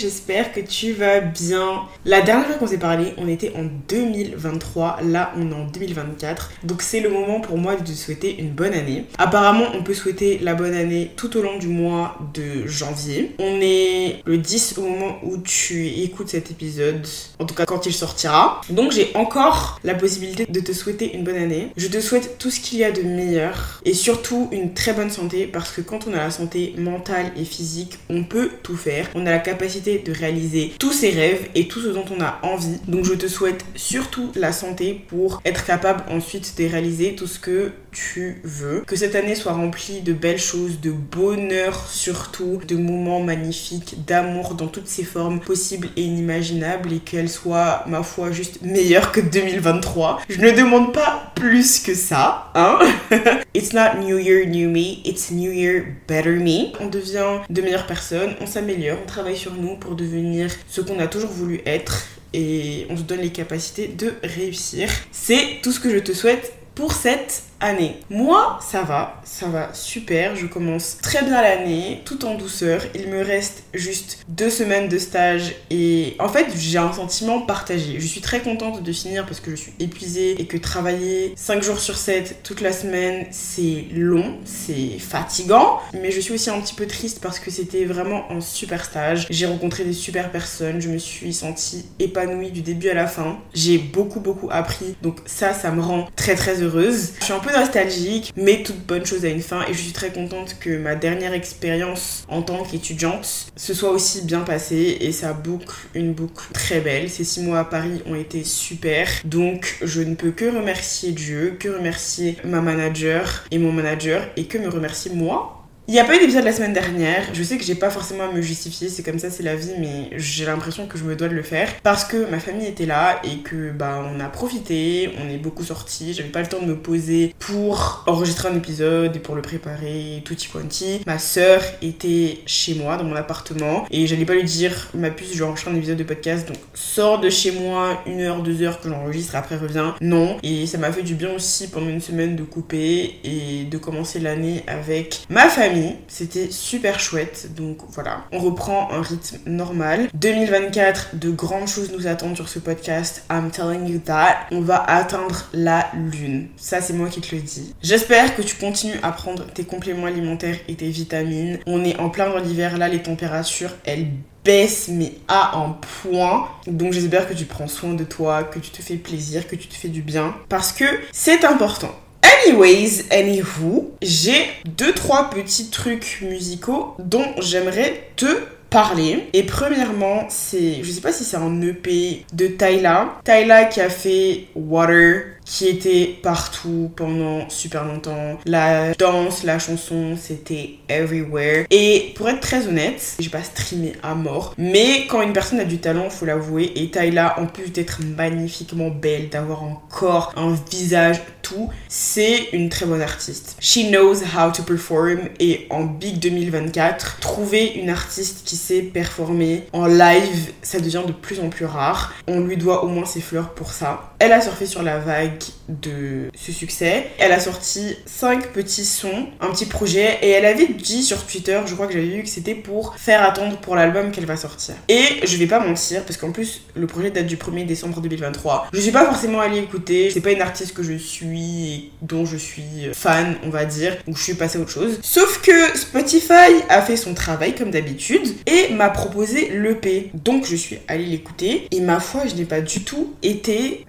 j'espère que tu vas bien. La dernière fois qu'on s'est parlé, on était en 2023, là on est en 2024, donc c'est le moment pour moi de te souhaiter une bonne année. Apparemment on peut souhaiter la bonne année tout au long du mois de janvier. On est le 10 au moment où tu écoutes cet épisode, en tout cas quand il sortira. Donc j'ai encore la possibilité de te souhaiter une bonne année. Je te souhaite tout ce qu'il y a de meilleur et surtout une très bonne santé parce que quand on a la santé mentale et physique, on peut tout faire. On a la capacité de réaliser tous ses rêves et tout ce dont on a envie. Donc je te souhaite surtout la santé pour être capable ensuite de réaliser tout ce que tu veux. Que cette année soit remplie de belles choses, de bonheur surtout, de moments magnifiques, d'amour dans toutes ses formes possibles et inimaginables et qu'elle soit, ma foi, juste meilleure que 2023. Je ne demande pas plus que ça, hein. it's not New Year, New Me, it's New Year, Better Me. On devient de meilleures personnes, on s'améliore, on travaille sur nous pour devenir ce qu'on a toujours voulu être et on se donne les capacités de réussir. C'est tout ce que je te souhaite pour cette année. Moi, ça va, ça va super. Je commence très bien l'année, tout en douceur. Il me reste juste deux semaines de stage et en fait, j'ai un sentiment partagé. Je suis très contente de finir parce que je suis épuisée et que travailler 5 jours sur 7 toute la semaine, c'est long, c'est fatigant. Mais je suis aussi un petit peu triste parce que c'était vraiment un super stage. J'ai rencontré des super personnes, je me suis sentie épanouie du début à la fin. J'ai beaucoup, beaucoup appris. Donc ça, ça me rend très, très heureuse. Je suis un peu nostalgique, mais toute bonne chose a une fin. Et je suis très contente que ma dernière expérience en tant qu'étudiante se soit aussi bien passée. Et ça boucle une boucle très belle. Ces six mois à Paris ont été super, donc je ne peux que remercier Dieu, que remercier ma manager et mon manager et que me remercier moi il n'y a pas eu d'épisode la semaine dernière. Je sais que j'ai pas forcément à me justifier, c'est comme ça, c'est la vie, mais j'ai l'impression que je me dois de le faire parce que ma famille était là et que bah on a profité, on est beaucoup sortis. J'avais pas le temps de me poser pour enregistrer un épisode et pour le préparer, tout quanti. Ma sœur était chez moi dans mon appartement et j'allais pas lui dire ma puce, je vais enregistrer un épisode de podcast donc sors de chez moi une heure, deux heures que j'enregistre, après reviens. Non, et ça m'a fait du bien aussi pendant une semaine de couper et de commencer l'année avec ma famille c'était super chouette. Donc voilà, on reprend un rythme normal. 2024, de grandes choses nous attendent sur ce podcast. I'm telling you that. On va atteindre la lune. Ça, c'est moi qui te le dis. J'espère que tu continues à prendre tes compléments alimentaires et tes vitamines. On est en plein dans l'hiver là, les températures, elles baissent mais à un point. Donc j'espère que tu prends soin de toi, que tu te fais plaisir, que tu te fais du bien. Parce que c'est important. Anyways, anywho, j'ai deux trois petits trucs musicaux dont j'aimerais te parler. Et premièrement, c'est, je sais pas si c'est un EP de Tyla. Tyla qui a fait Water, qui était partout pendant super longtemps. La danse, la chanson, c'était everywhere. Et pour être très honnête, j'ai pas streamé à mort. Mais quand une personne a du talent, faut l'avouer. Et Tyla, en plus d'être magnifiquement belle, d'avoir un corps, un visage, tout, c'est une très bonne artiste. She knows how to perform. Et en Big 2024, trouver une artiste qui sait performer en live, ça devient de plus en plus rare. On lui doit au moins ses fleurs pour ça. Elle a surfé sur la vague de ce succès. Elle a sorti 5 petits sons, un petit projet, et elle avait dit sur Twitter, je crois que j'avais vu que c'était pour faire attendre pour l'album qu'elle va sortir. Et je vais pas mentir, parce qu'en plus, le projet date du 1er décembre 2023. Je suis pas forcément allée écouter, c'est pas une artiste que je suis et dont je suis fan, on va dire, donc je suis passée à autre chose. Sauf que Spotify a fait son travail comme d'habitude et m'a proposé l'EP. Donc je suis allée l'écouter, et ma foi, je n'ai pas du tout été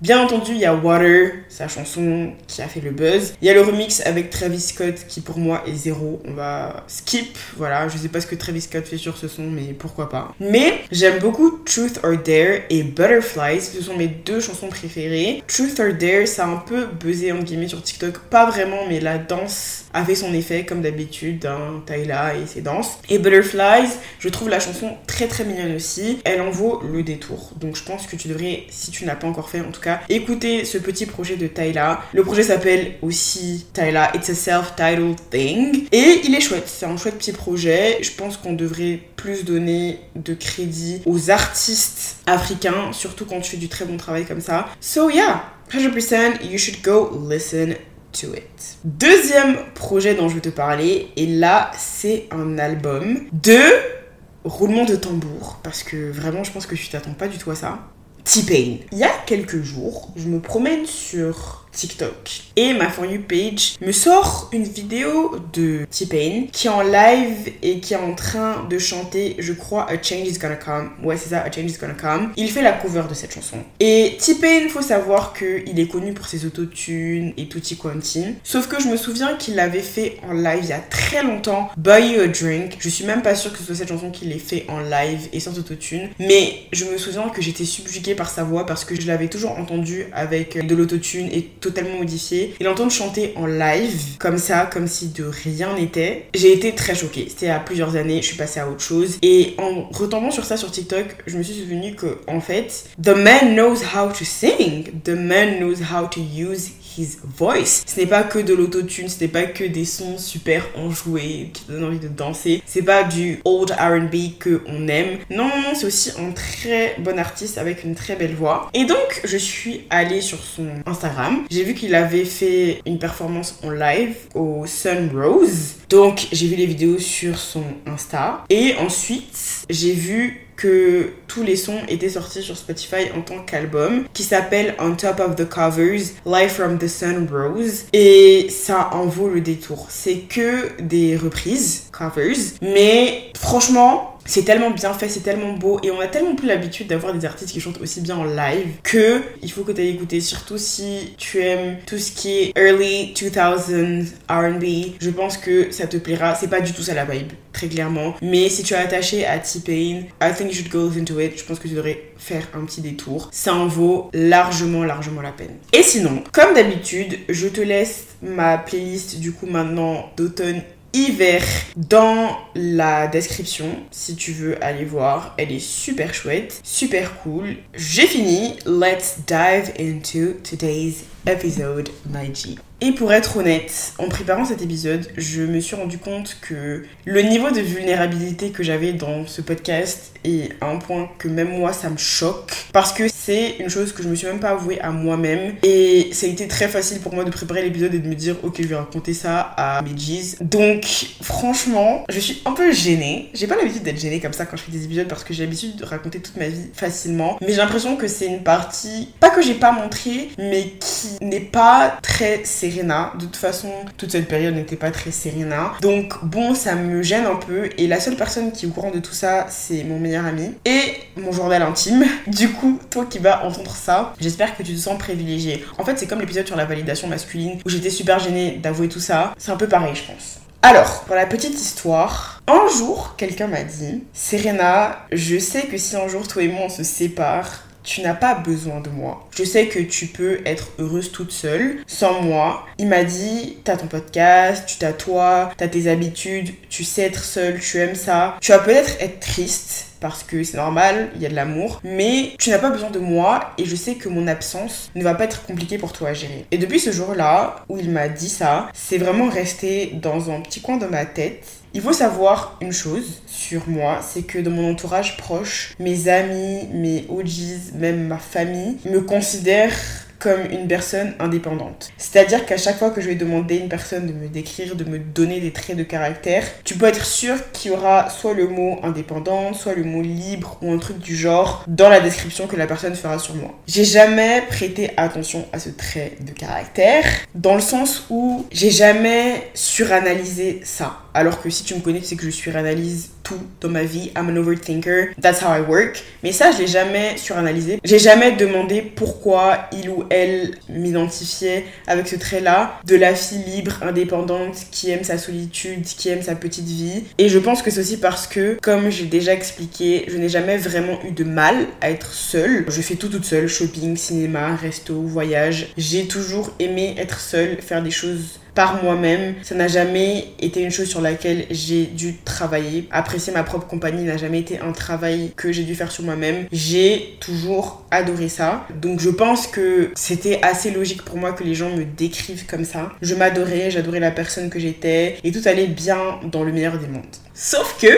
Bien entendu, il y a Water, sa chanson qui a fait le buzz. Il y a le remix avec Travis Scott qui pour moi est zéro. On va skip. Voilà, je sais pas ce que Travis Scott fait sur ce son, mais pourquoi pas. Mais j'aime beaucoup Truth or Dare et Butterflies. Ce sont mes deux chansons préférées. Truth or Dare, ça a un peu buzzé en guillemets sur TikTok. Pas vraiment, mais la danse a fait son effet comme d'habitude dans Tyla et ses danses. Et Butterflies, je trouve la chanson très très mignonne aussi. Elle en vaut le détour. Donc je pense que tu devrais, si tu n'as pas encore fait en tout cas, écouter ce petit projet de Tyla. Le projet s'appelle aussi Tyla, It's a Self-Titled Thing. Et il est chouette, c'est un chouette petit projet. Je pense qu'on devrait plus donner de crédit aux artistes africains, surtout quand tu fais du très bon travail comme ça. So yeah, 100% you should go listen Deuxième projet dont je vais te parler, et là c'est un album de roulement de tambour, parce que vraiment je pense que tu t'attends pas du tout à ça. T-Pain. Il y a quelques jours, je me promène sur TikTok. Et ma For You page me sort une vidéo de T-Pain qui est en live et qui est en train de chanter, je crois, A Change is Gonna Come. Ouais, c'est ça, A Change is Gonna Come. Il fait la cover de cette chanson. Et T-Pain, faut savoir qu'il est connu pour ses autotunes et tutti quanti. Sauf que je me souviens qu'il l'avait fait en live il y a très longtemps, Buy You a Drink. Je suis même pas sûre que ce soit cette chanson qu'il ait fait en live et sans autotune. Mais je me souviens que j'étais subjuguée par sa voix parce que je l'avais toujours entendu avec de l'autotune et totalement modifié. Et l'entendre chanter en live, comme ça, comme si de rien n'était, j'ai été très choquée. C'était à plusieurs années, je suis passée à autre chose. Et en retombant sur ça sur TikTok, je me suis souvenu que, en fait, the man knows how to sing. The man knows how to use his voice. Ce n'est pas que de l'autotune, ce n'est pas que des sons super enjoués qui donnent envie de danser. C'est pas du old R&B que on aime. Non, non, non, c'est aussi un très bon artiste avec une très belle voix. Et donc, je suis allée sur son Instagram. J'ai vu qu'il avait fait une performance en live au Sun Rose. Donc, j'ai vu les vidéos sur son Insta. Et ensuite, j'ai vu tous les sons étaient sortis sur Spotify en tant qu'album qui s'appelle On Top of the Covers Live from the Sun Rose et ça en vaut le détour. C'est que des reprises, covers, mais franchement, c'est tellement bien fait, c'est tellement beau et on a tellement plus l'habitude d'avoir des artistes qui chantent aussi bien en live que il faut que tu ailles écouter surtout si tu aimes tout ce qui est early 2000s R&B. Je pense que ça te plaira, c'est pas du tout ça la vibe très clairement, mais si tu es attaché à T-Pain, I think you should go into it. Je pense que tu devrais faire un petit détour. Ça en vaut largement largement la peine. Et sinon, comme d'habitude, je te laisse ma playlist du coup maintenant d'automne hiver dans la description si tu veux aller voir. Elle est super chouette, super cool. J'ai fini. Let's dive into today's episode, my G. Et pour être honnête, en préparant cet épisode, je me suis rendu compte que le niveau de vulnérabilité que j'avais dans ce podcast est à un point que même moi ça me choque parce que c'est une chose que je me suis même pas avouée à moi-même et ça a été très facile pour moi de préparer l'épisode et de me dire ok je vais raconter ça à mes G's. Donc franchement, je suis un peu gênée. J'ai pas l'habitude d'être gênée comme ça quand je fais des épisodes parce que j'ai l'habitude de raconter toute ma vie facilement, mais j'ai l'impression que c'est une partie pas que j'ai pas montré mais qui n'est pas très Serena. De toute façon, toute cette période n'était pas très Serena. Donc bon, ça me gêne un peu. Et la seule personne qui est au courant de tout ça, c'est mon meilleur ami et mon journal intime. Du coup, toi qui vas entendre ça, j'espère que tu te sens privilégié. En fait, c'est comme l'épisode sur la validation masculine où j'étais super gênée d'avouer tout ça. C'est un peu pareil, je pense. Alors, pour la petite histoire, un jour, quelqu'un m'a dit Serena, je sais que si un jour toi et moi on se sépare, tu n'as pas besoin de moi. Je sais que tu peux être heureuse toute seule, sans moi. Il m'a dit, t'as ton podcast, tu t'as toi, t'as tes habitudes, tu sais être seule, tu aimes ça. Tu vas peut-être être triste, parce que c'est normal, il y a de l'amour, mais tu n'as pas besoin de moi et je sais que mon absence ne va pas être compliquée pour toi à gérer. Et depuis ce jour-là où il m'a dit ça, c'est vraiment resté dans un petit coin de ma tête. Il faut savoir une chose sur moi, c'est que dans mon entourage proche, mes amis, mes OGs, même ma famille, me considèrent comme une personne indépendante. C'est-à-dire qu'à chaque fois que je vais demander à une personne de me décrire, de me donner des traits de caractère, tu peux être sûr qu'il y aura soit le mot indépendant, soit le mot libre ou un truc du genre dans la description que la personne fera sur moi. J'ai jamais prêté attention à ce trait de caractère dans le sens où j'ai jamais suranalysé ça. Alors que si tu me connais, sais que je suranalyse tout dans ma vie. I'm an overthinker. That's how I work. Mais ça, je l'ai jamais suranalysé. J'ai jamais demandé pourquoi il ou elle m'identifiait avec ce trait-là de la fille libre, indépendante, qui aime sa solitude, qui aime sa petite vie. Et je pense que c'est aussi parce que, comme j'ai déjà expliqué, je n'ai jamais vraiment eu de mal à être seule. Je fais tout toute seule, shopping, cinéma, resto, voyage. J'ai toujours aimé être seule, faire des choses par moi-même. Ça n'a jamais été une chose sur laquelle j'ai dû travailler. Apprécier ma propre compagnie n'a jamais été un travail que j'ai dû faire sur moi-même. J'ai toujours adoré ça. Donc je pense que c'était assez logique pour moi que les gens me décrivent comme ça. Je m'adorais, j'adorais la personne que j'étais et tout allait bien dans le meilleur des mondes. Sauf que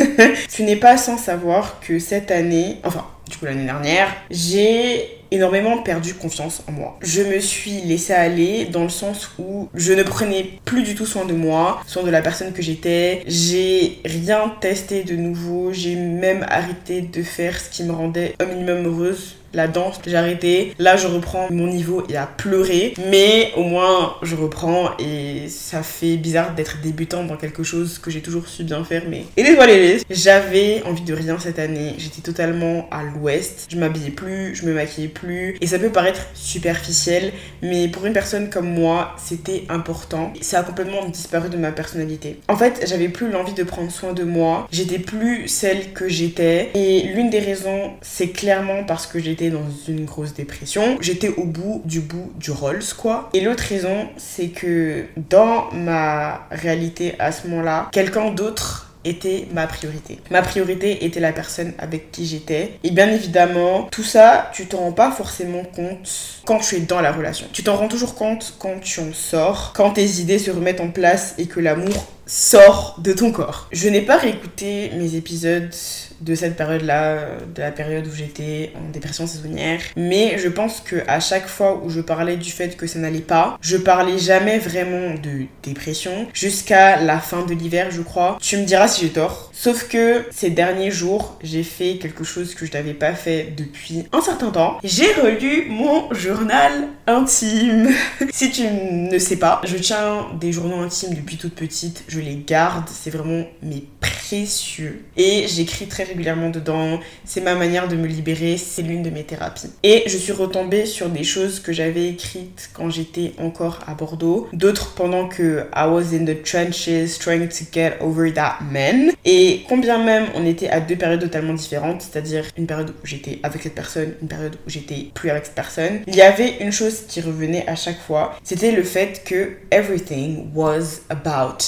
tu n'es pas sans savoir que cette année, enfin du coup l'année dernière, j'ai énormément perdu confiance en moi. Je me suis laissée aller dans le sens où je ne prenais plus du tout soin de moi, soin de la personne que j'étais. J'ai rien testé de nouveau, j'ai même arrêté de faire ce qui me rendait un minimum heureuse la danse, j'ai arrêté. Là, je reprends mon niveau et à pleurer. Mais au moins, je reprends et ça fait bizarre d'être débutante dans quelque chose que j'ai toujours su bien faire. Mais et les les J'avais envie de rien cette année. J'étais totalement à l'ouest. Je m'habillais plus, je me maquillais plus. Et ça peut paraître superficiel, mais pour une personne comme moi, c'était important. Ça a complètement disparu de ma personnalité. En fait, j'avais plus l'envie de prendre soin de moi. J'étais plus celle que j'étais. Et l'une des raisons, c'est clairement parce que j'ai dans une grosse dépression. J'étais au bout du bout du Rolls, quoi. Et l'autre raison, c'est que dans ma réalité à ce moment-là, quelqu'un d'autre était ma priorité. Ma priorité était la personne avec qui j'étais. Et bien évidemment, tout ça, tu t'en rends pas forcément compte quand tu es dans la relation. Tu t'en rends toujours compte quand tu en sors, quand tes idées se remettent en place et que l'amour sort de ton corps. Je n'ai pas réécouté mes épisodes de cette période-là, de la période où j'étais en dépression saisonnière. Mais je pense que à chaque fois où je parlais du fait que ça n'allait pas, je parlais jamais vraiment de dépression jusqu'à la fin de l'hiver, je crois. Tu me diras si j'ai tort. Sauf que ces derniers jours, j'ai fait quelque chose que je n'avais pas fait depuis un certain temps. J'ai relu mon journal intime. si tu ne sais pas, je tiens des journaux intimes depuis toute petite. Je les garde. C'est vraiment mes précieux. Et j'écris très régulièrement dedans. C'est ma manière de me libérer. C'est l'une de mes thérapies. Et je suis retombée sur des choses que j'avais écrites quand j'étais encore à Bordeaux. D'autres pendant que I was in the trenches trying to get over that man. Et combien même on était à deux périodes totalement différentes, c'est-à-dire une période où j'étais avec cette personne, une période où j'étais plus avec cette personne, il y avait une chose qui revenait à chaque fois. C'était le fait que everything was about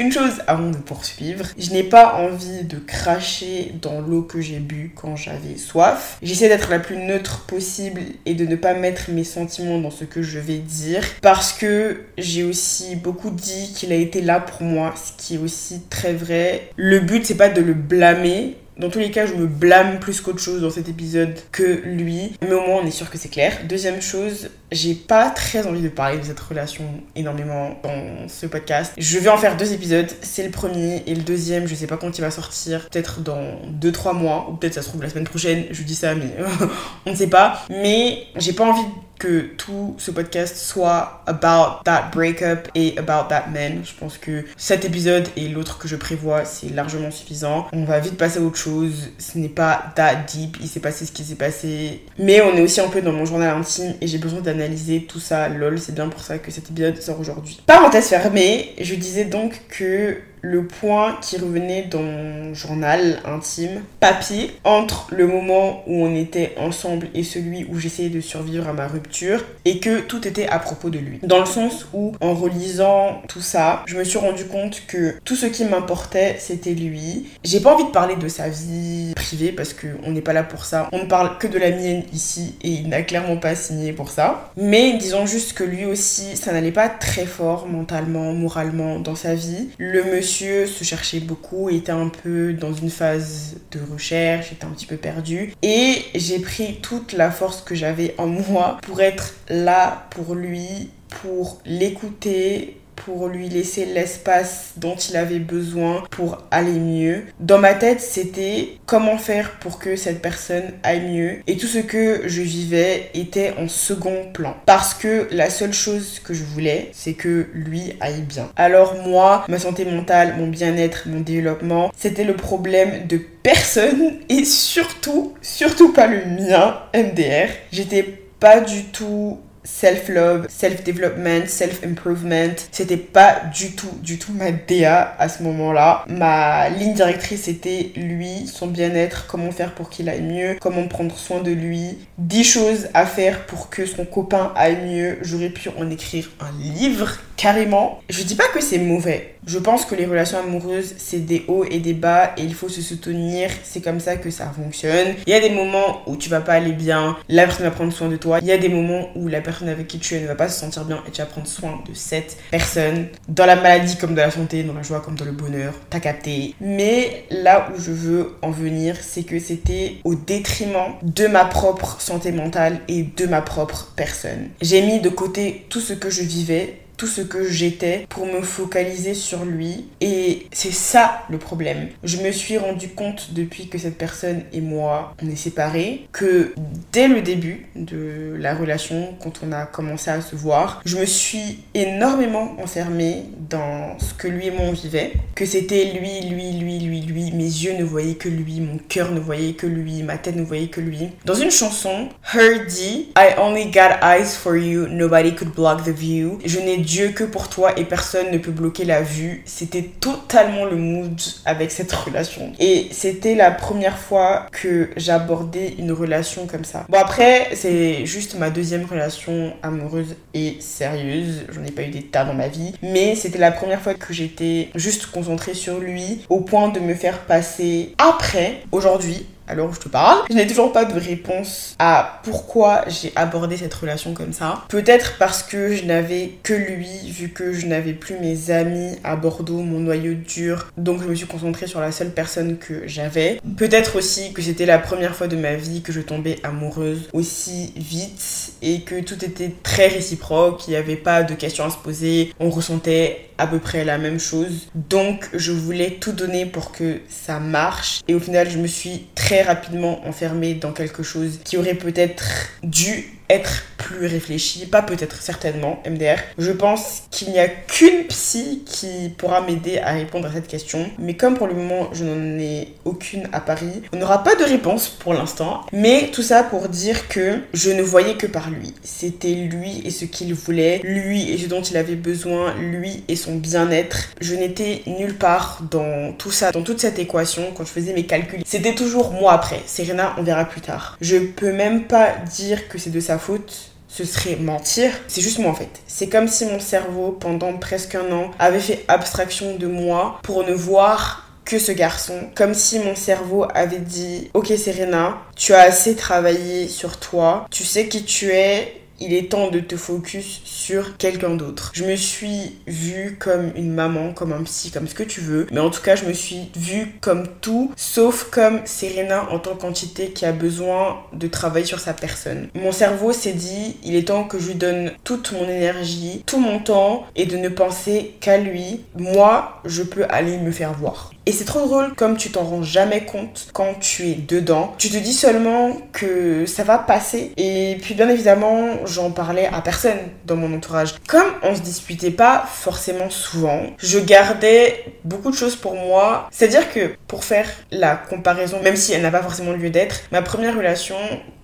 une chose avant de poursuivre, je n'ai pas envie de cracher dans l'eau que j'ai bu quand j'avais soif. J'essaie d'être la plus neutre possible et de ne pas mettre mes sentiments dans ce que je vais dire parce que j'ai aussi beaucoup dit qu'il a été là pour moi, ce qui est aussi très vrai. Le but c'est pas de le blâmer, dans tous les cas, je me blâme plus qu'autre chose dans cet épisode que lui. Mais au moins, on est sûr que c'est clair. Deuxième chose, j'ai pas très envie de parler de cette relation énormément dans ce podcast. Je vais en faire deux épisodes. C'est le premier et le deuxième, je sais pas quand il va sortir. Peut-être dans 2-3 mois. Ou peut-être ça se trouve la semaine prochaine. Je dis ça, mais on ne sait pas. Mais j'ai pas envie que tout ce podcast soit about that breakup et about that man. Je pense que cet épisode et l'autre que je prévois, c'est largement suffisant. On va vite passer à autre chose. Ce n'est pas that deep. Il s'est passé ce qui s'est passé. Mais on est aussi un peu dans mon journal intime et j'ai besoin d'analyser tout ça. Lol, c'est bien pour ça que cet épisode sort aujourd'hui. Parenthèse fermée, je disais donc que le point qui revenait dans mon journal intime, papier, entre le moment où on était ensemble et celui où j'essayais de survivre à ma rupture, et que tout était à propos de lui. Dans le sens où, en relisant tout ça, je me suis rendu compte que tout ce qui m'importait, c'était lui. J'ai pas envie de parler de sa vie privée parce qu'on n'est pas là pour ça. On ne parle que de la mienne ici et il n'a clairement pas signé pour ça. Mais disons juste que lui aussi, ça n'allait pas très fort mentalement, moralement dans sa vie. Le monsieur se cherchait beaucoup, était un peu dans une phase de recherche, était un petit peu perdu. Et j'ai pris toute la force que j'avais en moi pour être là pour lui, pour l'écouter, pour lui laisser l'espace dont il avait besoin pour aller mieux. Dans ma tête, c'était comment faire pour que cette personne aille mieux. Et tout ce que je vivais était en second plan. Parce que la seule chose que je voulais, c'est que lui aille bien. Alors moi, ma santé mentale, mon bien-être, mon développement, c'était le problème de personne et surtout, surtout pas le mien, MDR. J'étais pas du tout self-love, self-development, self-improvement. C'était pas du tout, du tout ma DA à ce moment-là. Ma ligne directrice était lui, son bien-être, comment faire pour qu'il aille mieux, comment prendre soin de lui, 10 choses à faire pour que son copain aille mieux. J'aurais pu en écrire un livre carrément. Je dis pas que c'est mauvais. Je pense que les relations amoureuses, c'est des hauts et des bas et il faut se soutenir. C'est comme ça que ça fonctionne. Il y a des moments où tu vas pas aller bien, la personne va prendre soin de toi. Il y a des moments où la personne avec qui tu es ne va pas se sentir bien et tu vas prendre soin de cette personne. Dans la maladie comme dans la santé, dans la joie comme dans le bonheur, t'as capté. Mais là où je veux en venir, c'est que c'était au détriment de ma propre santé mentale et de ma propre personne. J'ai mis de côté tout ce que je vivais tout ce que j'étais pour me focaliser sur lui. Et c'est ça le problème. Je me suis rendu compte depuis que cette personne et moi, on est séparés, que dès le début de la relation, quand on a commencé à se voir, je me suis énormément enfermée dans ce que lui et moi on vivait. Que c'était lui, lui, lui, lui, lui. Mes yeux ne voyaient que lui, mon cœur ne voyait que lui, ma tête ne voyait que lui. Dans une chanson, Her dit I only got eyes for you, nobody could block the view. Je n'ai Dieu que pour toi et personne ne peut bloquer la vue. C'était totalement le mood avec cette relation. Et c'était la première fois que j'abordais une relation comme ça. Bon après, c'est juste ma deuxième relation amoureuse et sérieuse. J'en ai pas eu des tas dans ma vie. Mais c'était la première fois que j'étais juste concentrée sur lui au point de me faire passer après, aujourd'hui, alors je te parle. Je n'ai toujours pas de réponse à pourquoi j'ai abordé cette relation comme ça. Peut-être parce que je n'avais que lui, vu que je n'avais plus mes amis à Bordeaux, mon noyau dur. Donc je me suis concentrée sur la seule personne que j'avais. Peut-être aussi que c'était la première fois de ma vie que je tombais amoureuse aussi vite et que tout était très réciproque. Il n'y avait pas de questions à se poser. On ressentait à peu près la même chose. Donc je voulais tout donner pour que ça marche. Et au final, je me suis très rapidement enfermée dans quelque chose qui aurait peut-être dû être plus réfléchi, pas peut-être certainement, MDR. Je pense qu'il n'y a qu'une psy qui pourra m'aider à répondre à cette question, mais comme pour le moment je n'en ai aucune à Paris, on n'aura pas de réponse pour l'instant, mais tout ça pour dire que je ne voyais que par lui. C'était lui et ce qu'il voulait, lui et ce dont il avait besoin, lui et son bien-être. Je n'étais nulle part dans tout ça, dans toute cette équation quand je faisais mes calculs. C'était toujours moi après. Serena, on verra plus tard. Je peux même pas dire que c'est de sa faute, ce serait mentir. C'est juste moi en fait. C'est comme si mon cerveau, pendant presque un an, avait fait abstraction de moi pour ne voir que ce garçon. Comme si mon cerveau avait dit Ok Serena, tu as assez travaillé sur toi, tu sais qui tu es, il est temps de te focus sur quelqu'un d'autre. Je me suis vue comme une maman, comme un psy, comme ce que tu veux. Mais en tout cas, je me suis vue comme tout, sauf comme Serena en tant qu'entité qui a besoin de travailler sur sa personne. Mon cerveau s'est dit, il est temps que je lui donne toute mon énergie, tout mon temps et de ne penser qu'à lui. Moi, je peux aller me faire voir. Et c'est trop drôle comme tu t'en rends jamais compte quand tu es dedans. Tu te dis seulement que ça va passer. Et puis bien évidemment, j'en parlais à personne dans mon entourage. Comme on se disputait pas forcément souvent, je gardais beaucoup de choses pour moi. C'est-à-dire que pour faire la comparaison, même si elle n'a pas forcément lieu d'être, ma première relation,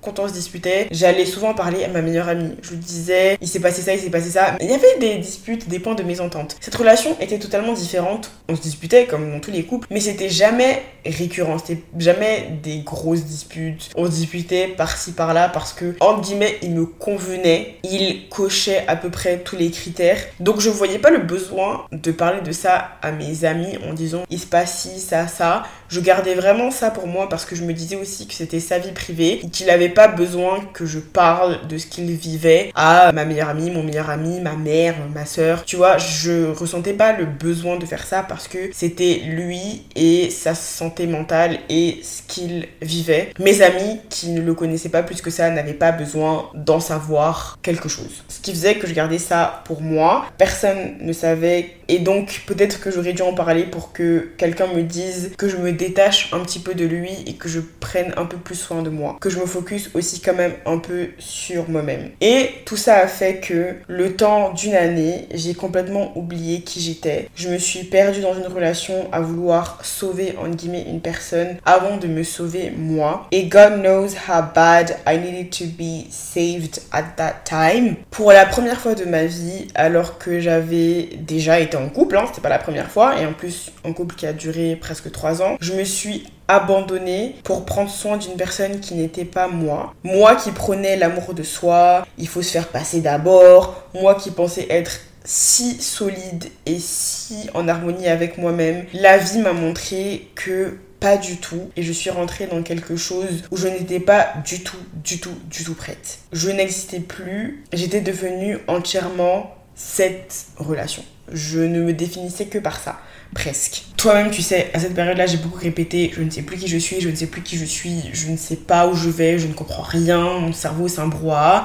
quand on se disputait, j'allais souvent parler à ma meilleure amie. Je lui disais, il s'est passé ça, il s'est passé ça. Il y avait des disputes, des points de mésentente. Cette relation était totalement différente. On se disputait comme dans tous les couples, mais c'était jamais récurrent. C'était jamais des grosses disputes. On se disputait par-ci par-là parce que, entre guillemets, il me convenait. Il cochait à peu près tous les critères. Donc je voyais pas le besoin de parler de ça à mes amis en disant, il se passe ci, ça, ça. Je gardais vraiment ça pour moi parce que je me disais aussi que c'était sa vie privée qu'il avait pas besoin que je parle de ce qu'il vivait à ma meilleure amie, mon meilleur ami, ma mère, ma soeur. Tu vois, je ressentais pas le besoin de faire ça parce que c'était lui et sa santé mentale et ce qu'il vivait. Mes amis qui ne le connaissaient pas plus que ça n'avaient pas besoin d'en savoir quelque chose. Ce qui faisait que je gardais ça pour moi. Personne ne savait et donc peut-être que j'aurais dû en parler pour que quelqu'un me dise que je me détache un petit peu de lui et que je prenne un peu plus soin de moi. Que je me focus aussi quand même un peu sur moi-même. Et tout ça a fait que le temps d'une année, j'ai complètement oublié qui j'étais. Je me suis perdue dans une relation à vouloir sauver, en guillemets, une personne avant de me sauver moi. Et God knows how bad I needed to be saved at that time. Pour la première fois de ma vie, alors que j'avais déjà été en couple, hein, c'était pas la première fois, et en plus un couple qui a duré presque trois ans, je me suis abandonnée pour prendre soin d'une personne qui n'était pas moi. Moi qui prenais l'amour de soi, il faut se faire passer d'abord. Moi qui pensais être si solide et si en harmonie avec moi-même. La vie m'a montré que pas du tout et je suis rentrée dans quelque chose où je n'étais pas du tout, du tout, du tout prête. Je n'existais plus, j'étais devenue entièrement cette relation. Je ne me définissais que par ça presque. Toi-même, tu sais, à cette période-là, j'ai beaucoup répété, je ne sais plus qui je suis, je ne sais plus qui je suis, je ne sais pas où je vais, je ne comprends rien, mon cerveau c'est un.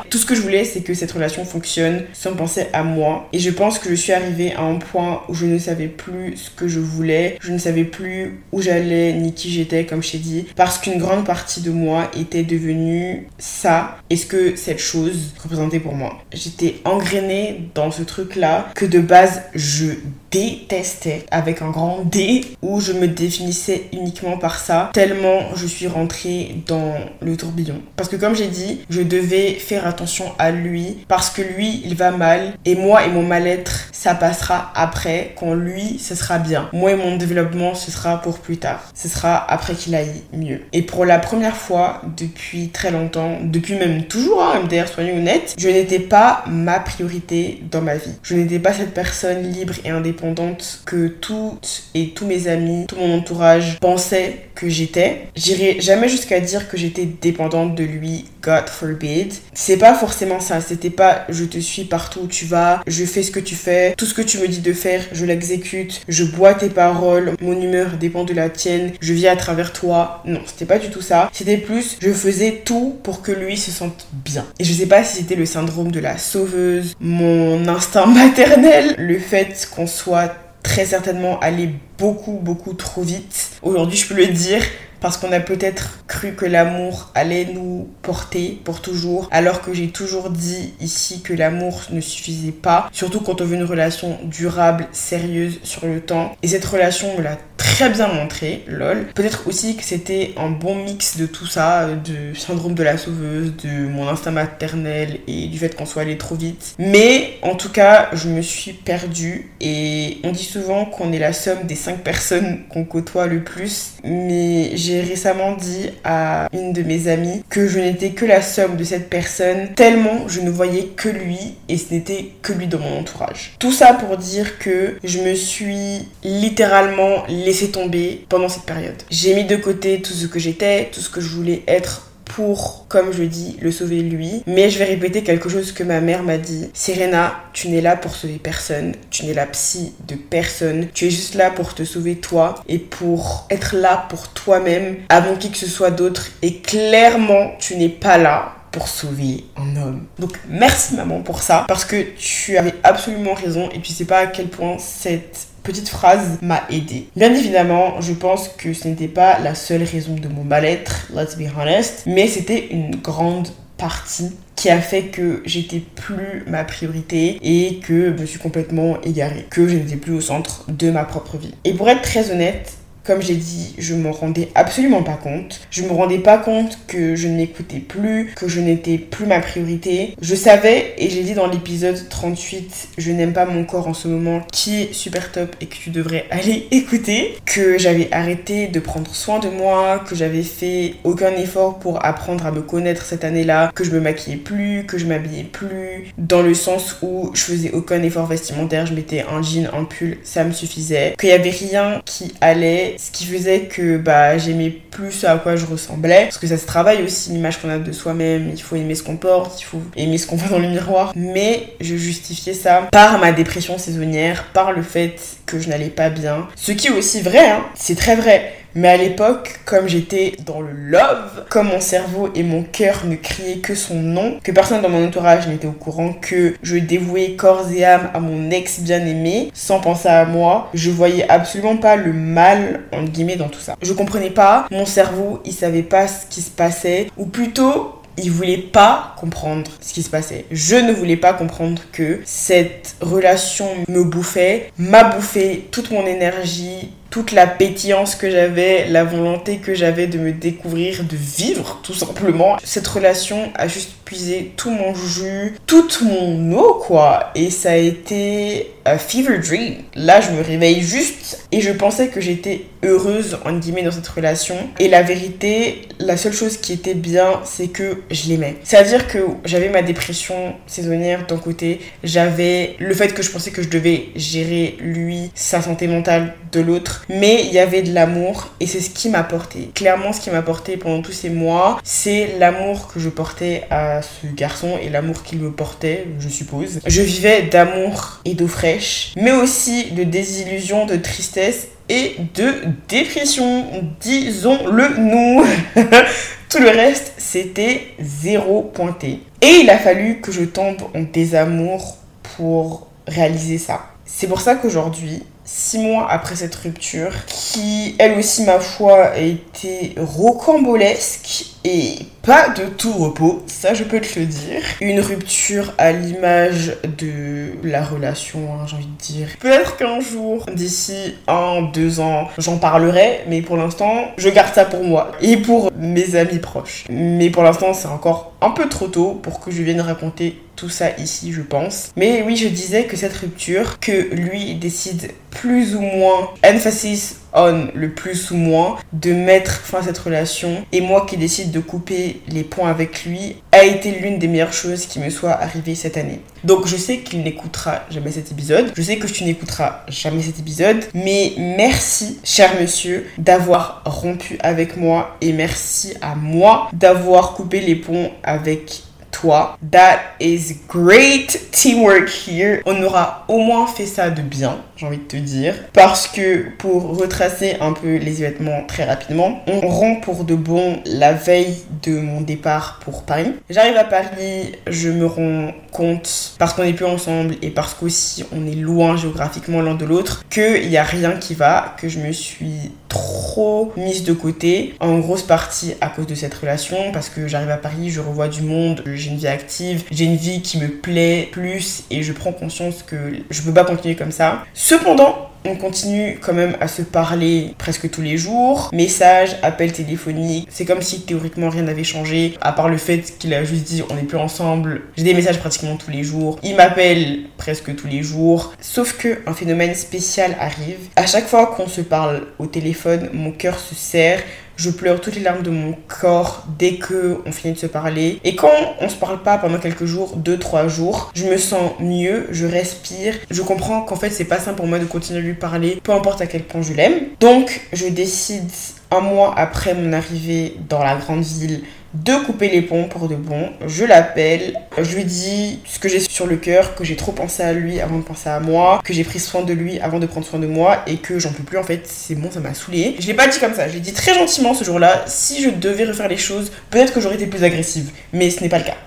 Tout ce que je voulais, c'est que cette relation fonctionne sans penser à moi. Et je pense que je suis arrivée à un point où je ne savais plus ce que je voulais, je ne savais plus où j'allais ni qui j'étais, comme je t'ai dit, parce qu'une grande partie de moi était devenue ça et ce que cette chose représentait pour moi? J'étais engrainée dans ce truc-là que de base je détestais avec un grand D où je me définissais uniquement par ça tellement je suis rentrée dans le tourbillon. Parce que comme j'ai dit je devais faire attention à lui parce que lui il va mal et moi et mon mal-être ça passera après quand lui ce sera bien. Moi et mon développement ce sera pour plus tard. Ce sera après qu'il aille mieux. Et pour la première fois depuis très longtemps depuis même toujours hein, MDR soyons honnêtes je n'étais pas ma priorité dans ma vie. Je n'étais pas cette personne libre et indépendante que toutes et tous mes amis, tout mon entourage pensaient que j'étais. J'irai jamais jusqu'à dire que j'étais dépendante de lui, God forbid. C'est pas forcément ça, c'était pas je te suis partout où tu vas, je fais ce que tu fais, tout ce que tu me dis de faire, je l'exécute, je bois tes paroles, mon humeur dépend de la tienne, je vis à travers toi. Non, c'était pas du tout ça. C'était plus je faisais tout pour que lui se sente bien. Et je sais pas si c'était le syndrome de la sauveuse, mon instinct maternel, le fait qu'on soit très certainement allé beaucoup, beaucoup trop vite. Aujourd'hui, je peux le dire parce qu'on a peut-être cru que l'amour allait nous porter pour toujours, alors que j'ai toujours dit ici que l'amour ne suffisait pas, surtout quand on veut une relation durable, sérieuse sur le temps. Et cette relation me l'a très bien montré, lol. Peut-être aussi que c'était un bon mix de tout ça, de syndrome de la sauveuse, de mon instinct maternel et du fait qu'on soit allé trop vite. Mais en tout cas, je me suis perdue et on dit souvent qu'on est la somme des cinq personnes qu'on côtoie le plus. Mais j'ai récemment dit à une de mes amies que je n'étais que la somme de cette personne tellement je ne voyais que lui et ce n'était que lui dans mon entourage. Tout ça pour dire que je me suis littéralement laissé tomber pendant cette période. J'ai mis de côté tout ce que j'étais, tout ce que je voulais être pour, comme je dis, le sauver lui. Mais je vais répéter quelque chose que ma mère m'a dit. Serena, tu n'es là pour sauver personne. Tu n'es la psy de personne. Tu es juste là pour te sauver toi et pour être là pour toi-même avant qui que ce soit d'autre. Et clairement, tu n'es pas là pour sauver un homme. Donc merci maman pour ça parce que tu avais absolument raison et tu sais pas à quel point cette petite phrase m'a aidé. Bien évidemment, je pense que ce n'était pas la seule raison de mon mal-être, let's be honest, mais c'était une grande partie qui a fait que j'étais plus ma priorité et que je me suis complètement égarée, que je n'étais plus au centre de ma propre vie. Et pour être très honnête, comme j'ai dit, je m'en rendais absolument pas compte. Je me rendais pas compte que je n'écoutais plus, que je n'étais plus ma priorité. Je savais, et j'ai dit dans l'épisode 38, je n'aime pas mon corps en ce moment, qui est super top et que tu devrais aller écouter, que j'avais arrêté de prendre soin de moi, que j'avais fait aucun effort pour apprendre à me connaître cette année-là, que je me maquillais plus, que je m'habillais plus, dans le sens où je faisais aucun effort vestimentaire, je mettais un jean, un pull, ça me suffisait, qu'il y avait rien qui allait ce qui faisait que bah, j'aimais plus à quoi je ressemblais. Parce que ça se travaille aussi, l'image qu'on a de soi-même. Il faut aimer ce qu'on porte, il faut aimer ce qu'on voit dans le miroir. Mais je justifiais ça par ma dépression saisonnière, par le fait que je n'allais pas bien. Ce qui est aussi vrai, hein, c'est très vrai. Mais à l'époque, comme j'étais dans le love, comme mon cerveau et mon cœur ne criaient que son nom, que personne dans mon entourage n'était au courant, que je dévouais corps et âme à mon ex bien-aimé, sans penser à moi, je voyais absolument pas le mal, entre guillemets, dans tout ça. Je comprenais pas, mon cerveau, il savait pas ce qui se passait, ou plutôt, il voulait pas comprendre ce qui se passait. Je ne voulais pas comprendre que cette relation me bouffait, m'a bouffé toute mon énergie, toute la pétillance que j'avais, la volonté que j'avais de me découvrir, de vivre tout simplement. Cette relation a juste puisé tout mon jus, toute mon eau quoi. Et ça a été un fever dream. Là, je me réveille juste et je pensais que j'étais heureuse en guillemets dans cette relation. Et la vérité, la seule chose qui était bien, c'est que je l'aimais. C'est-à-dire que j'avais ma dépression saisonnière d'un côté, j'avais le fait que je pensais que je devais gérer lui, sa santé mentale de l'autre mais il y avait de l'amour et c'est ce qui m'a porté. Clairement, ce qui m'a porté pendant tous ces mois, c'est l'amour que je portais à ce garçon et l'amour qu'il me portait, je suppose. Je vivais d'amour et d'eau fraîche, mais aussi de désillusion, de tristesse et de dépression, disons-le nous. Tout le reste, c'était zéro pointé. Et il a fallu que je tombe en désamour pour réaliser ça. C'est pour ça qu'aujourd'hui, six mois après cette rupture, qui elle aussi, ma foi, a été rocambolesque et pas de tout repos, ça je peux te le dire. Une rupture à l'image de la relation, hein, j'ai envie de dire. Peut-être qu'un jour, d'ici un, deux ans, j'en parlerai, mais pour l'instant, je garde ça pour moi et pour mes amis proches. Mais pour l'instant, c'est encore un peu trop tôt pour que je vienne raconter tout ça ici, je pense. Mais oui, je disais que cette rupture, que lui décide plus ou moins, emphasis on le plus ou moins, de mettre fin à cette relation, et moi qui décide de couper les points avec lui, a été l'une des meilleures choses qui me soit arrivée cette année. Donc je sais qu'il n'écoutera jamais cet épisode, je sais que tu n'écouteras jamais cet épisode, mais merci, cher monsieur, d'avoir rompu avec moi, et merci à moi d'avoir coupé les ponts avec toi. That is great teamwork here. On aura au moins fait ça de bien, j'ai envie de te dire. Parce que pour retracer un peu les événements très rapidement, on rend pour de bon la veille de mon départ pour Paris. J'arrive à Paris, je me rends compte, parce qu'on n'est plus ensemble et parce qu'aussi on est loin géographiquement l'un de l'autre, qu'il n'y a rien qui va, que je me suis trop mise de côté, en grosse partie à cause de cette relation, parce que j'arrive à Paris, je revois du monde, j'ai une vie active, j'ai une vie qui me plaît plus et je prends conscience que je peux pas continuer comme ça. Cependant, on continue quand même à se parler presque tous les jours. Messages, appels téléphoniques. C'est comme si théoriquement rien n'avait changé. À part le fait qu'il a juste dit on n'est plus ensemble. J'ai des messages pratiquement tous les jours. Il m'appelle presque tous les jours. Sauf que un phénomène spécial arrive. À chaque fois qu'on se parle au téléphone, mon cœur se serre. Je pleure toutes les larmes de mon corps dès que on finit de se parler. Et quand on se parle pas pendant quelques jours, deux, trois jours, je me sens mieux, je respire. Je comprends qu'en fait, c'est pas simple pour moi de continuer à lui parler, peu importe à quel point je l'aime. Donc, je décide un mois après mon arrivée dans la grande ville de couper les ponts pour de bon. Je l'appelle, je lui dis ce que j'ai sur le cœur, que j'ai trop pensé à lui avant de penser à moi, que j'ai pris soin de lui avant de prendre soin de moi et que j'en peux plus en fait, c'est bon, ça m'a saoulé. Je l'ai pas dit comme ça, je l'ai dit très gentiment ce jour-là. Si je devais refaire les choses, peut-être que j'aurais été plus agressive, mais ce n'est pas le cas.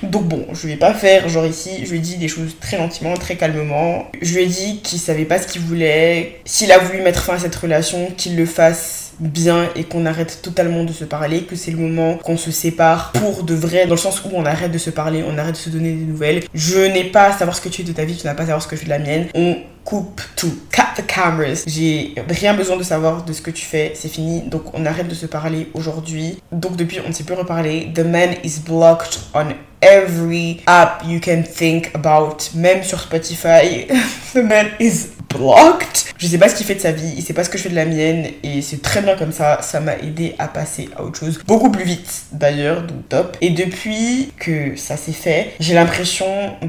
Donc bon, je vais pas faire genre ici, je lui ai dit des choses très gentiment, très calmement. Je lui ai dit qu'il savait pas ce qu'il voulait, s'il a voulu mettre fin à cette relation, qu'il le fasse bien et qu'on arrête totalement de se parler, que c'est le moment qu'on se sépare pour de vrai, dans le sens où on arrête de se parler, on arrête de se donner des nouvelles. Je n'ai pas à savoir ce que tu es de ta vie, tu n'as pas à savoir ce que je fais de la mienne. On coupe tout. Cut the cameras. J'ai rien besoin de savoir de ce que tu fais, c'est fini. Donc on arrête de se parler aujourd'hui. Donc depuis, on ne s'est plus reparler. The man is blocked on every app you can think about, même sur Spotify. The man is blocked. Je sais pas ce qu'il fait de sa vie, il sait pas ce que je fais de la mienne et c'est très bien comme ça. Ça m'a aidé à passer à autre chose beaucoup plus vite d'ailleurs, donc top. Et depuis que ça s'est fait, j'ai l'impression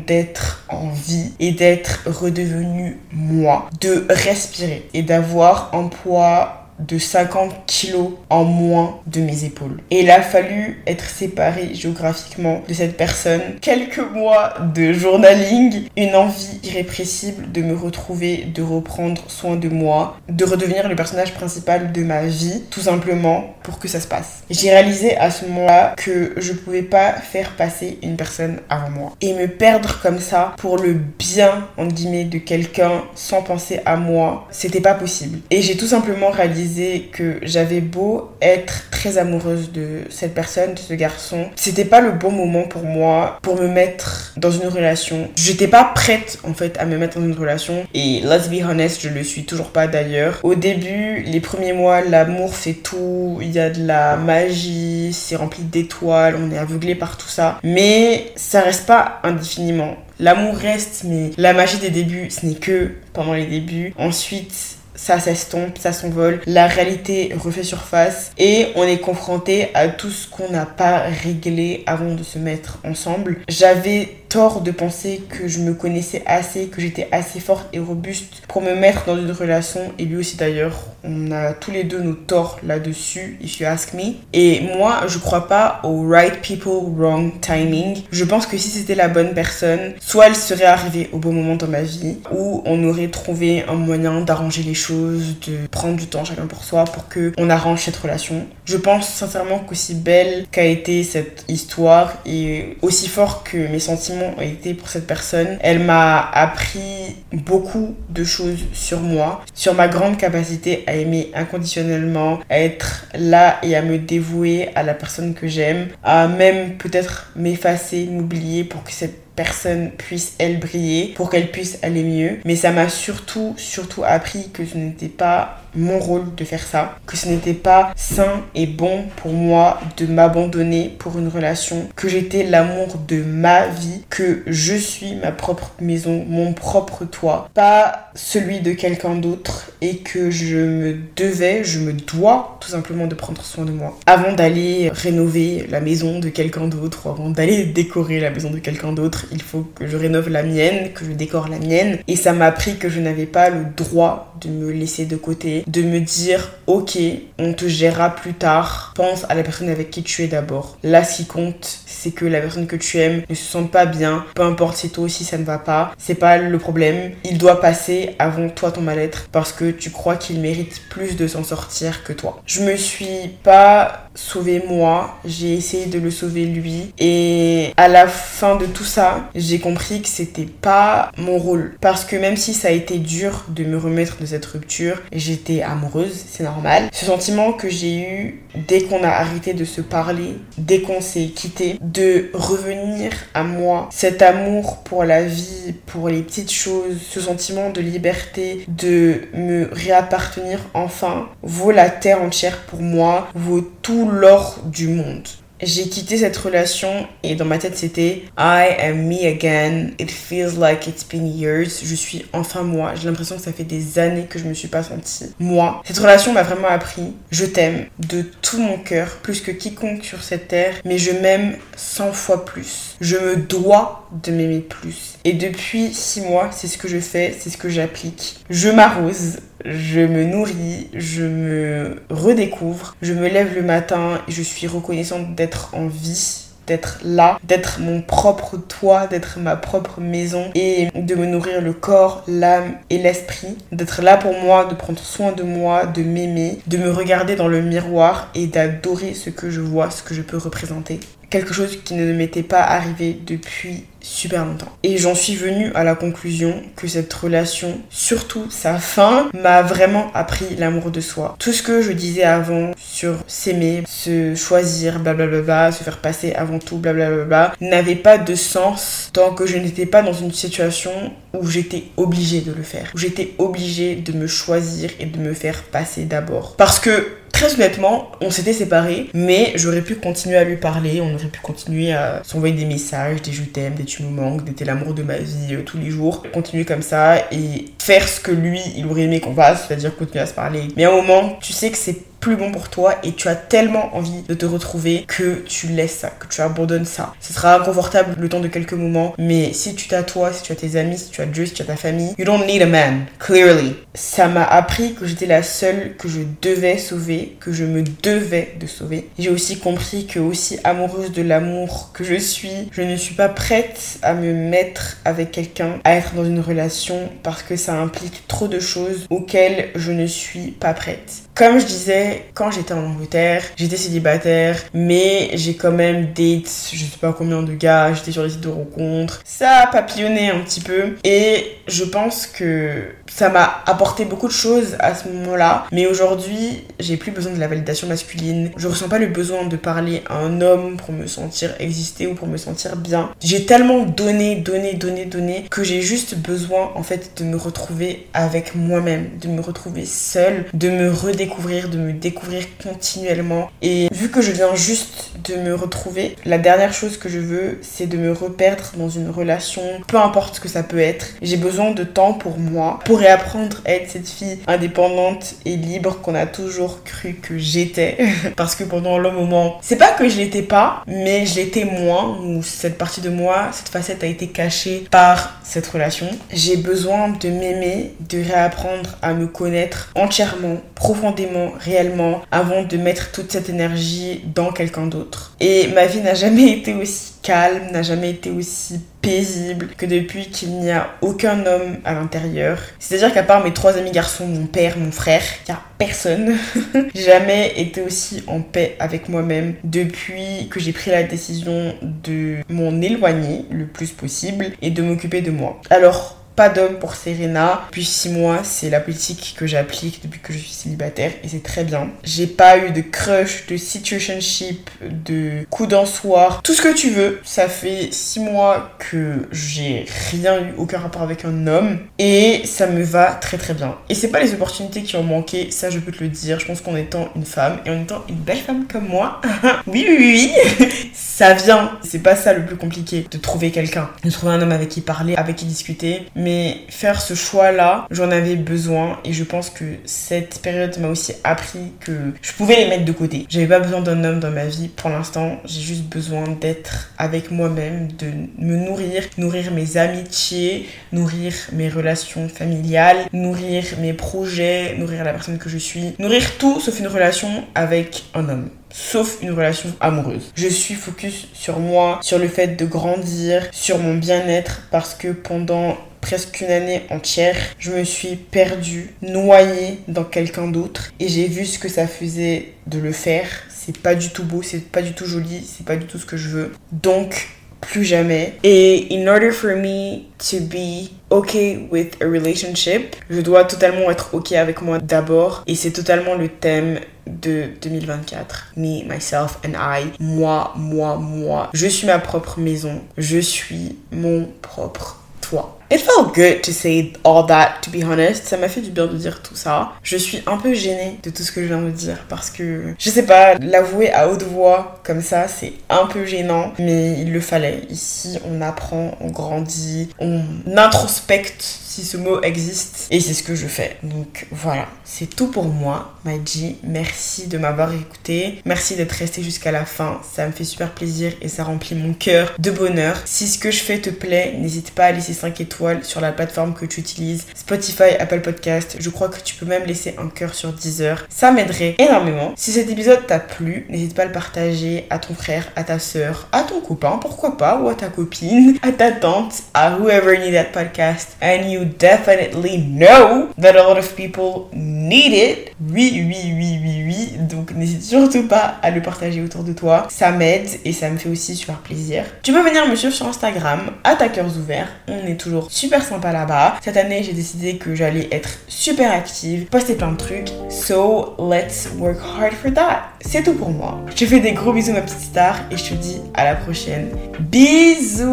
d'être en vie et d'être redevenu moi, de respirer et d'avoir un poids de 50 kilos en moins de mes épaules. Et il a fallu être séparé géographiquement de cette personne. Quelques mois de journaling, une envie irrépressible de me retrouver, de reprendre soin de moi, de redevenir le personnage principal de ma vie, tout simplement pour que ça se passe. J'ai réalisé à ce moment-là que je pouvais pas faire passer une personne avant moi. Et me perdre comme ça pour le bien, entre guillemets, de quelqu'un sans penser à moi, c'était pas possible. Et j'ai tout simplement réalisé que j'avais beau être très amoureuse de cette personne, de ce garçon, c'était pas le bon moment pour moi pour me mettre dans une relation. J'étais pas prête en fait à me mettre dans une relation et let's be honest, je le suis toujours pas d'ailleurs. Au début, les premiers mois, l'amour fait tout, il y a de la magie, c'est rempli d'étoiles, on est aveuglé par tout ça, mais ça reste pas indéfiniment. L'amour reste, mais la magie des débuts, ce n'est que pendant les débuts. Ensuite, ça s'estompe, ça s'envole, la réalité refait surface et on est confronté à tout ce qu'on n'a pas réglé avant de se mettre ensemble. J'avais tort de penser que je me connaissais assez, que j'étais assez forte et robuste pour me mettre dans une relation. Et lui aussi d'ailleurs, on a tous les deux nos torts là-dessus, if you ask me. Et moi, je crois pas au right people, wrong timing. Je pense que si c'était la bonne personne, soit elle serait arrivée au bon moment dans ma vie, ou on aurait trouvé un moyen d'arranger les choses, de prendre du temps chacun pour soi pour que on arrange cette relation. Je pense sincèrement qu'aussi belle qu'a été cette histoire et aussi fort que mes sentiments a été pour cette personne. Elle m'a appris beaucoup de choses sur moi, sur ma grande capacité à aimer inconditionnellement, à être là et à me dévouer à la personne que j'aime, à même peut-être m'effacer, m'oublier pour que cette personne puisse elle briller pour qu'elle puisse aller mieux mais ça m'a surtout surtout appris que ce n'était pas mon rôle de faire ça, que ce n'était pas sain et bon pour moi de m'abandonner pour une relation, que j'étais l'amour de ma vie, que je suis ma propre maison, mon propre toit, pas celui de quelqu'un d'autre et que je me devais, je me dois tout simplement de prendre soin de moi. Avant d'aller rénover la maison de quelqu'un d'autre, avant d'aller décorer la maison de quelqu'un d'autre, il faut que je rénove la mienne, que je décore la mienne et ça m'a appris que je n'avais pas le droit de me laisser de côté de me dire ok, on te gérera plus tard. Pense à la personne avec qui tu es d'abord. Là, ce qui compte, c'est que la personne que tu aimes ne se sente pas bien. Peu importe si toi aussi ça ne va pas, c'est pas le problème. Il doit passer avant toi ton mal-être parce que tu crois qu'il mérite plus de s'en sortir que toi. Je me suis pas sauvé moi, j'ai essayé de le sauver lui et à la fin de tout ça, j'ai compris que c'était pas mon rôle parce que même si ça a été dur de me remettre de cette rupture, j'étais amoureuse, c'est normal. Ce sentiment que j'ai eu dès qu'on a arrêté de se parler, dès qu'on s'est quitté, de revenir à moi, cet amour pour la vie, pour les petites choses, ce sentiment de liberté, de me réappartenir enfin, vaut la terre entière pour moi, vaut tout l'or du monde j'ai quitté cette relation et dans ma tête c'était I am me again. It feels like it's been years. Je suis enfin moi. J'ai l'impression que ça fait des années que je me suis pas sentie moi. Cette relation m'a vraiment appris. Je t'aime de tout mon cœur, plus que quiconque sur cette terre, mais je m'aime 100 fois plus. Je me dois de m'aimer plus. Et depuis 6 mois, c'est ce que je fais, c'est ce que j'applique. Je m'arrose je me nourris, je me redécouvre, je me lève le matin et je suis reconnaissante d'être en vie d'être là, d'être mon propre toit, d'être ma propre maison et de me nourrir le corps, l'âme et l'esprit, d'être là pour moi, de prendre soin de moi, de m'aimer, de me regarder dans le miroir et d'adorer ce que je vois, ce que je peux représenter quelque chose qui ne m'était pas arrivé depuis super longtemps. Et j'en suis venue à la conclusion que cette relation, surtout sa fin, m'a vraiment appris l'amour de soi. Tout ce que je disais avant sur s'aimer, se choisir, blablabla, se faire passer avant tout, blablabla, n'avait pas de sens tant que je n'étais pas dans une situation où j'étais obligée de le faire, où j'étais obligée de me choisir et de me faire passer d'abord. Parce que très honnêtement, on s'était séparés, mais j'aurais pu continuer à lui parler, on aurait pu continuer à s'envoyer des messages, des je t'aime, des tu me manques, des t'es l'amour de ma vie euh, tous les jours, continuer comme ça et faire ce que lui, il aurait aimé qu'on fasse, c'est-à-dire continuer à se parler. Mais à un moment, tu sais que c'est plus bon pour toi et tu as tellement envie de te retrouver que tu laisses ça, que tu abandonnes ça. Ce sera inconfortable le temps de quelques moments, mais si tu t'as toi, si tu as tes amis, si tu as Dieu, si tu as ta famille, you don't need a man, clearly. Ça m'a appris que j'étais la seule que je devais sauver, que je me devais de sauver. J'ai aussi compris que aussi amoureuse de l'amour que je suis, je ne suis pas prête à me mettre avec quelqu'un, à être dans une relation parce que ça implique trop de choses auxquelles je ne suis pas prête. Comme je disais, quand j'étais en Angleterre, j'étais célibataire, mais j'ai quand même date, je sais pas combien de gars, j'étais sur les sites de rencontres. Ça a papillonné un petit peu et je pense que ça m'a apporté beaucoup de choses à ce moment-là. Mais aujourd'hui, j'ai plus besoin de la validation masculine. Je ressens pas le besoin de parler à un homme pour me sentir exister ou pour me sentir bien. J'ai tellement donné, donné, donné, donné que j'ai juste besoin en fait de me retrouver avec moi-même, de me retrouver seule, de me redécouvrir, de me découvrir continuellement. Et vu que je viens juste de me retrouver, la dernière chose que je veux, c'est de me reperdre dans une relation, peu importe ce que ça peut être. J'ai besoin de temps pour moi, pour réapprendre à être cette fille indépendante et libre qu'on a toujours cru que j'étais. Parce que pendant le moment, c'est pas que je l'étais pas, mais je l'étais moins, ou cette partie de moi, cette facette a été cachée par cette relation. J'ai besoin de m'aimer, de réapprendre à me connaître entièrement, profondément, réellement, avant de mettre toute cette énergie dans quelqu'un d'autre. Et ma vie n'a jamais été aussi calme, n'a jamais été aussi paisible que depuis qu'il n'y a aucun homme à l'intérieur. C'est-à-dire qu'à part mes trois amis garçons, mon père, mon frère, il n'y a personne. jamais été aussi en paix avec moi-même depuis que j'ai pris la décision de m'en éloigner le plus possible et de m'occuper de moi. Alors, pas d'homme pour Serena. Depuis 6 mois, c'est la politique que j'applique depuis que je suis célibataire et c'est très bien. J'ai pas eu de crush, de situationship, de coup d'un soir, tout ce que tu veux. Ça fait 6 mois que j'ai rien eu, aucun rapport avec un homme et ça me va très très bien. Et c'est pas les opportunités qui ont manqué, ça je peux te le dire. Je pense qu'en étant une femme et en étant une belle femme comme moi, oui oui oui, oui. ça vient. C'est pas ça le plus compliqué de trouver quelqu'un, de trouver un homme avec qui parler, avec qui discuter mais faire ce choix-là, j'en avais besoin et je pense que cette période m'a aussi appris que je pouvais les mettre de côté. J'avais pas besoin d'un homme dans ma vie pour l'instant, j'ai juste besoin d'être avec moi-même, de me nourrir, nourrir mes amitiés, nourrir mes relations familiales, nourrir mes projets, nourrir la personne que je suis, nourrir tout sauf une relation avec un homme sauf une relation amoureuse. Je suis focus sur moi, sur le fait de grandir, sur mon bien-être parce que pendant presque une année entière, je me suis perdue, noyée dans quelqu'un d'autre et j'ai vu ce que ça faisait de le faire. C'est pas du tout beau, c'est pas du tout joli, c'est pas du tout ce que je veux. Donc, plus jamais. Et in order for me to be okay with a relationship, je dois totalement être ok avec moi d'abord. Et c'est totalement le thème de 2024. Me, myself and I. Moi, moi, moi. Je suis ma propre maison. Je suis mon propre toit. It felt good to say all that, to be honest. Ça m'a fait du bien de dire tout ça. Je suis un peu gênée de tout ce que je viens de dire parce que, je sais pas, l'avouer à haute voix comme ça, c'est un peu gênant, mais il le fallait. Ici, on apprend, on grandit, on introspecte si ce mot existe. Et c'est ce que je fais. Donc voilà, c'est tout pour moi, Maji. Merci de m'avoir écouté. Merci d'être resté jusqu'à la fin. Ça me fait super plaisir et ça remplit mon cœur de bonheur. Si ce que je fais te plaît, n'hésite pas à laisser 5 étoiles sur la plateforme que tu utilises. Spotify, Apple Podcast. Je crois que tu peux même laisser un cœur sur Deezer. Ça m'aiderait énormément. Si cet épisode t'a plu, n'hésite pas à le partager à ton frère, à ta soeur, à ton copain, pourquoi pas, ou à ta copine, à ta tante, à whoever need that podcast. And you definitely know that a lot of people need it. Oui, oui, oui, oui, oui. Donc n'hésite surtout pas à le partager autour de toi. Ça m'aide et ça me fait aussi super plaisir. Tu peux venir me suivre sur Instagram, à ta cœurs ouverts. On est toujours super sympa là-bas. Cette année, j'ai décidé que j'allais être super active, poster plein de trucs. So let's work hard for that. C'est tout pour moi. Je te fais des gros bisous ma petite star et je te dis à la prochaine. Bisous